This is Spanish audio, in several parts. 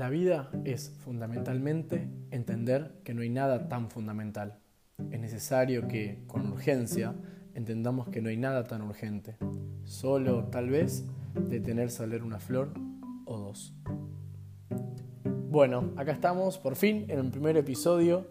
la vida es fundamentalmente entender que no hay nada tan fundamental. Es necesario que, con urgencia, entendamos que no hay nada tan urgente. Solo, tal vez, detenerse a leer una flor o dos. Bueno, acá estamos por fin en el primer episodio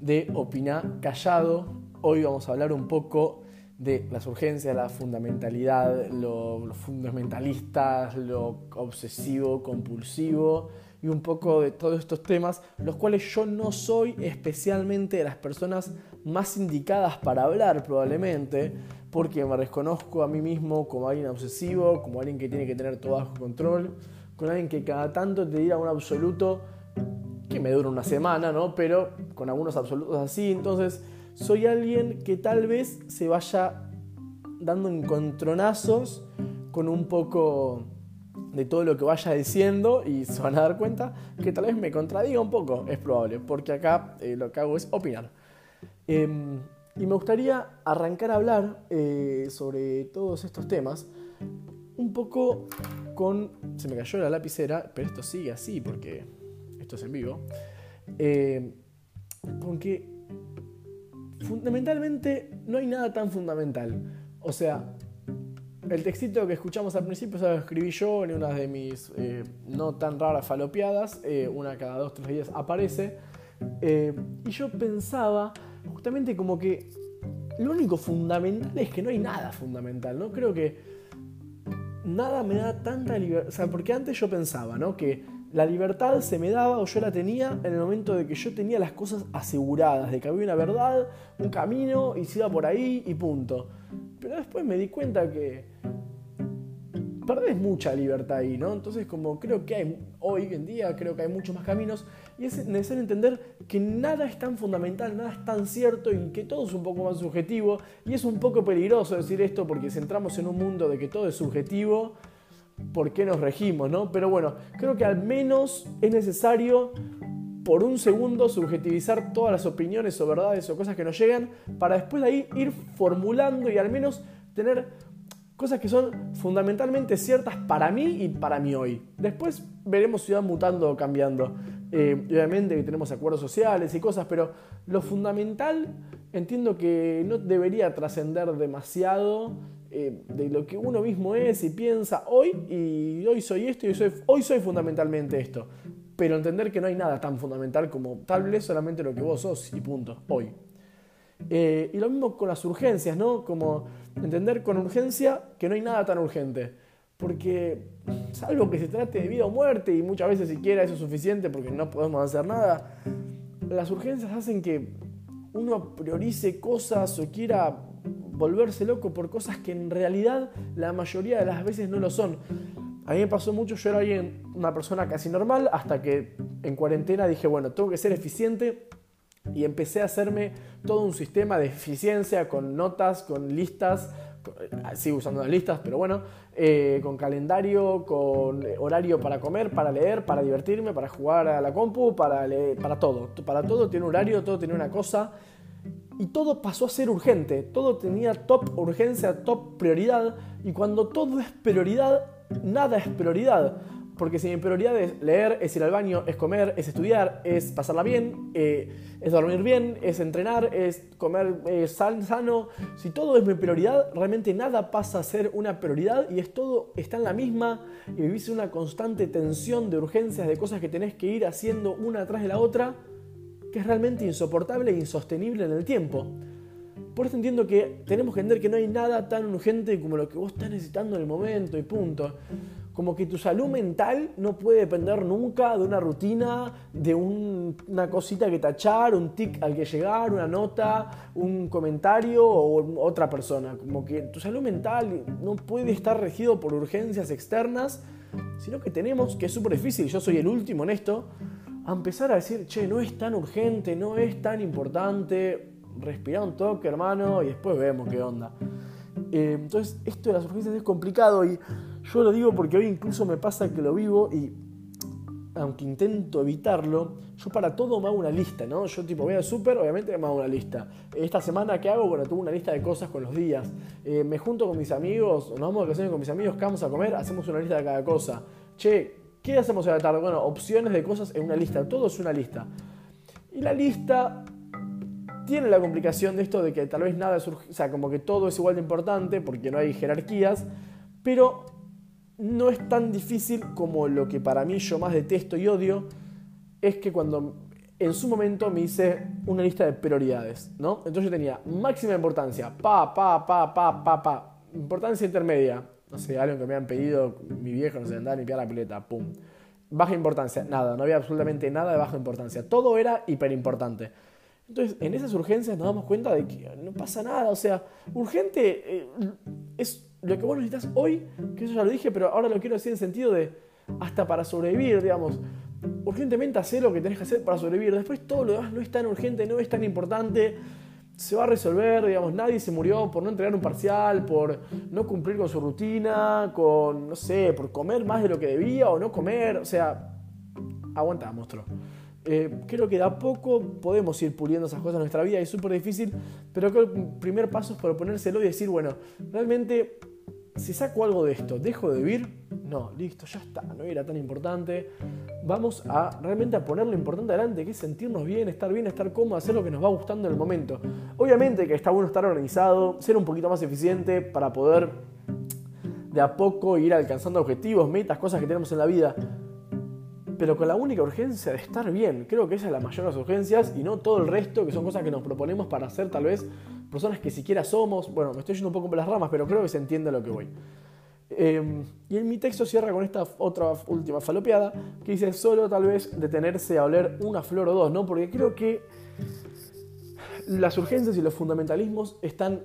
de Opinar Callado. Hoy vamos a hablar un poco de las urgencias, la fundamentalidad, lo, lo fundamentalista, lo obsesivo, compulsivo y un poco de todos estos temas, los cuales yo no soy especialmente de las personas más indicadas para hablar probablemente, porque me reconozco a mí mismo como alguien obsesivo, como alguien que tiene que tener todo bajo control, con alguien que cada tanto te dirá un absoluto que me dura una semana, ¿no? Pero con algunos absolutos así, entonces soy alguien que tal vez se vaya dando encontronazos con un poco de todo lo que vaya diciendo y se van a dar cuenta que tal vez me contradiga un poco, es probable, porque acá eh, lo que hago es opinar. Em, y me gustaría arrancar a hablar eh, sobre todos estos temas un poco con... Se me cayó la lapicera, pero esto sigue así porque esto es en vivo. Eh, con que fundamentalmente no hay nada tan fundamental. O sea, el textito que escuchamos al principio se lo escribí yo en una de mis eh, no tan raras falopeadas, eh, una cada dos, tres días aparece. Eh, y yo pensaba justamente como que lo único fundamental es que no hay nada fundamental, ¿no? Creo que nada me da tanta libertad, porque antes yo pensaba, ¿no? Que la libertad se me daba o yo la tenía en el momento de que yo tenía las cosas aseguradas, de que había una verdad, un camino y se iba por ahí y punto. Pero después me di cuenta que perdés mucha libertad ahí, ¿no? Entonces como creo que hay, hoy en día creo que hay muchos más caminos y es necesario entender que nada es tan fundamental, nada es tan cierto y que todo es un poco más subjetivo y es un poco peligroso decir esto porque si entramos en un mundo de que todo es subjetivo, ¿por qué nos regimos, no? Pero bueno, creo que al menos es necesario por un segundo subjetivizar todas las opiniones o verdades o cosas que nos llegan para después de ahí ir formulando y al menos tener cosas que son fundamentalmente ciertas para mí y para mí hoy. Después veremos si van mutando o cambiando. Eh, obviamente tenemos acuerdos sociales y cosas, pero lo fundamental entiendo que no debería trascender demasiado eh, de lo que uno mismo es y piensa hoy y hoy soy esto y hoy soy fundamentalmente esto. Pero entender que no hay nada tan fundamental como tal vez solamente lo que vos sos y punto, hoy. Eh, y lo mismo con las urgencias, ¿no? Como entender con urgencia que no hay nada tan urgente. Porque, salvo que se trate de vida o muerte, y muchas veces siquiera eso es suficiente porque no podemos hacer nada, las urgencias hacen que uno priorice cosas o quiera volverse loco por cosas que en realidad la mayoría de las veces no lo son. A mí me pasó mucho, yo era alguien, una persona casi normal, hasta que en cuarentena dije, bueno, tengo que ser eficiente y empecé a hacerme todo un sistema de eficiencia con notas, con listas, eh, sigo usando las listas, pero bueno, eh, con calendario, con horario para comer, para leer, para divertirme, para jugar a la compu, para, leer, para todo. Para todo tiene horario, todo tiene una cosa. Y todo pasó a ser urgente, todo tenía top urgencia, top prioridad. Y cuando todo es prioridad, nada es prioridad. Porque si mi prioridad es leer, es ir al baño, es comer, es estudiar, es pasarla bien, eh, es dormir bien, es entrenar, es comer eh, sano, si todo es mi prioridad, realmente nada pasa a ser una prioridad y es todo está en la misma y vivís una constante tensión de urgencias, de cosas que tenés que ir haciendo una atrás de la otra, que es realmente insoportable e insostenible en el tiempo. Por eso entiendo que tenemos que entender que no hay nada tan urgente como lo que vos estás necesitando en el momento y punto como que tu salud mental no puede depender nunca de una rutina, de una cosita que tachar, un tic al que llegar, una nota, un comentario o otra persona. Como que tu salud mental no puede estar regido por urgencias externas, sino que tenemos, que es súper difícil, yo soy el último en esto, a empezar a decir, che, no es tan urgente, no es tan importante, respira un toque, hermano, y después vemos qué onda. Eh, entonces, esto de las urgencias es complicado y yo lo digo porque hoy incluso me pasa que lo vivo y aunque intento evitarlo, yo para todo me hago una lista, ¿no? Yo tipo voy al súper, obviamente me hago una lista. Esta semana que hago, bueno, tengo una lista de cosas con los días. Eh, me junto con mis amigos, nos vamos de vacaciones con mis amigos, ¿qué vamos a comer? Hacemos una lista de cada cosa. Che, ¿Qué hacemos a la tarde? Bueno, opciones de cosas en una lista. Todo es una lista. Y la lista tiene la complicación de esto de que tal vez nada surge, o sea, como que todo es igual de importante porque no hay jerarquías, pero no es tan difícil como lo que para mí yo más detesto y odio, es que cuando en su momento me hice una lista de prioridades, ¿no? Entonces yo tenía máxima importancia, pa, pa, pa, pa, pa, pa, importancia intermedia, no sé, algo que me han pedido mi viejo, no sé, andar a limpiar la pileta, pum. Baja importancia, nada, no había absolutamente nada de baja importancia, todo era hiper importante. Entonces, en esas urgencias nos damos cuenta de que no pasa nada, o sea, urgente eh, es lo que vos necesitas hoy, que eso ya lo dije, pero ahora lo quiero decir en sentido de hasta para sobrevivir, digamos. Urgentemente hacer lo que tenés que hacer para sobrevivir. Después todo lo demás no es tan urgente, no es tan importante. Se va a resolver, digamos, nadie se murió por no entregar un parcial, por no cumplir con su rutina, con, no sé, por comer más de lo que debía o no comer. O sea, aguanta, monstruo. Eh, creo que de a poco podemos ir puliendo esas cosas en nuestra vida, es súper difícil, pero creo que el primer paso es proponérselo y decir, bueno, realmente si saco algo de esto, ¿dejo de vivir? No, listo, ya está, no era tan importante. Vamos a realmente a poner lo importante adelante, que es sentirnos bien, estar bien, estar cómodo, hacer lo que nos va gustando en el momento. Obviamente que está bueno estar organizado, ser un poquito más eficiente para poder de a poco ir alcanzando objetivos, metas, cosas que tenemos en la vida pero con la única urgencia de estar bien. Creo que esa es la mayor de las urgencias y no todo el resto, que son cosas que nos proponemos para ser tal vez personas que siquiera somos. Bueno, me estoy yendo un poco por las ramas, pero creo que se entiende a lo que voy. Em, y en mi texto cierra con esta otra última falopeada que dice solo tal vez detenerse a oler una flor o dos, ¿no? Porque creo que las urgencias y los fundamentalismos están,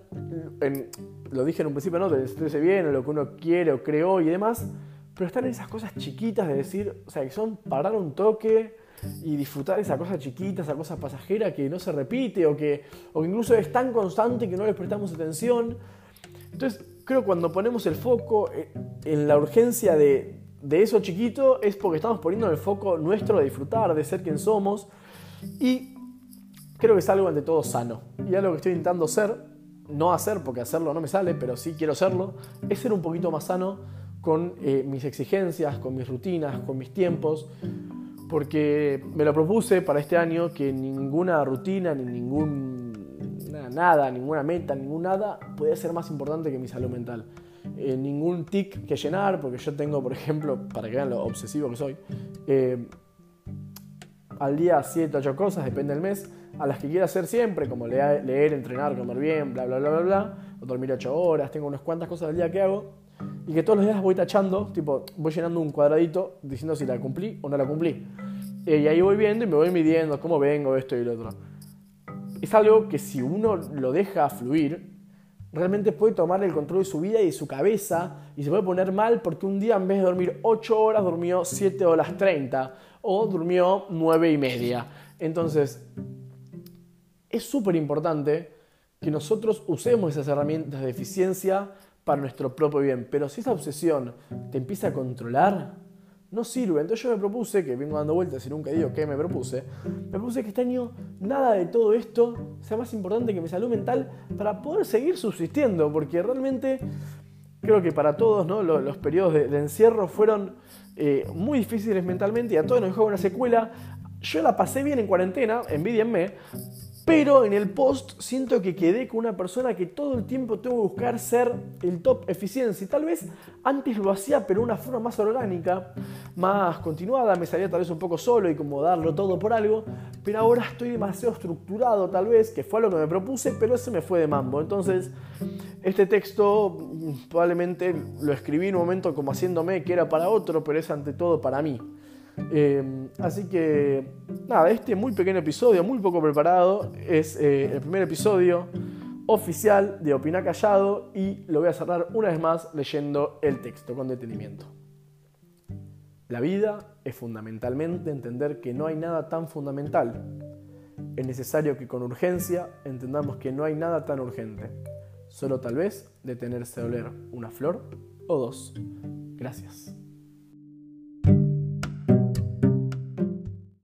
en, lo dije en un principio, ¿no? De sentirse bien o lo que uno quiere o creó y demás, pero están en esas cosas chiquitas de decir, o sea, que son parar un toque y disfrutar esa cosa chiquita, esa cosa pasajera que no se repite o que, o incluso es tan constante que no le prestamos atención. Entonces, creo que cuando ponemos el foco eh, en la urgencia de, de eso chiquito es porque estamos poniendo en el foco nuestro de disfrutar, de ser quien somos. Y creo que es algo ante todo sano. Y algo que estoy intentando ser, no hacer porque hacerlo no me sale, pero sí quiero serlo, es ser un poquito más sano con eh, mis exigencias, con mis rutinas, con mis tiempos, porque me lo propuse para este año que ninguna rutina, ni ningún nada, ninguna meta, ningún nada puede ser más importante que mi salud mental. Eh, ningún tic que llenar, porque yo tengo, por ejemplo, para que vean lo obsesivo que soy, eh, al día 7, 8 cosas, depende del mes, a las que quiero hacer siempre, como leer, leer, entrenar, comer bien, bla, bla, bla, bla, bla, o dormir 8 horas, tengo unas cuantas cosas al día que hago, y que todos los días voy tachando, tipo, voy llenando un cuadradito diciendo si la cumplí o no la cumplí. Eh, y ahí voy viendo y me voy midiendo cómo vengo, esto y lo otro. Es algo que si uno lo deja fluir, realmente puede tomar el control de su vida y de su cabeza y se puede poner mal porque un día en vez de dormir 8 horas durmió 7 horas 30 o durmió 9 y media. Entonces, es súper importante que nosotros usemos esas herramientas de eficiencia para nuestro propio bien. Pero si esa obsesión te empieza a controlar, no sirve. Entonces yo me propuse, que vengo dando vueltas y nunca digo que me propuse, me propuse que este año nada de todo esto sea más importante que mi salud mental para poder seguir subsistiendo, porque realmente creo que para todos los, periodos de, encierro fueron eh, muy difíciles mentalmente y a todos nos dejó una secuela. Yo la pasé bien en cuarentena, envidienme, pero en el post siento que quedé con una persona que todo el tiempo tengo que buscar ser el top eficiencia. Tal vez antes lo hacía, pero de una forma más orgánica, más continuada. Me salía tal vez un poco solo y como darlo todo por algo. Pero ahora estoy demasiado estructurado, tal vez, que fue lo que me propuse, pero ese me fue de mambo. Entonces, este texto mm, probablemente lo escribí en un momento como haciéndome que era para otro, pero es ante todo para mí. Eh, así que, nada, este muy pequeño episodio, muy poco preparado, es eh, el primer episodio oficial de Opina Callado y lo voy a cerrar una vez más leyendo el texto con detenimiento. La vida es fundamentalmente entender que no hay nada tan fundamental. Es necesario que con urgencia entendamos que no hay nada tan urgente. Solo tal vez detenerse a oler una flor o dos. Gracias.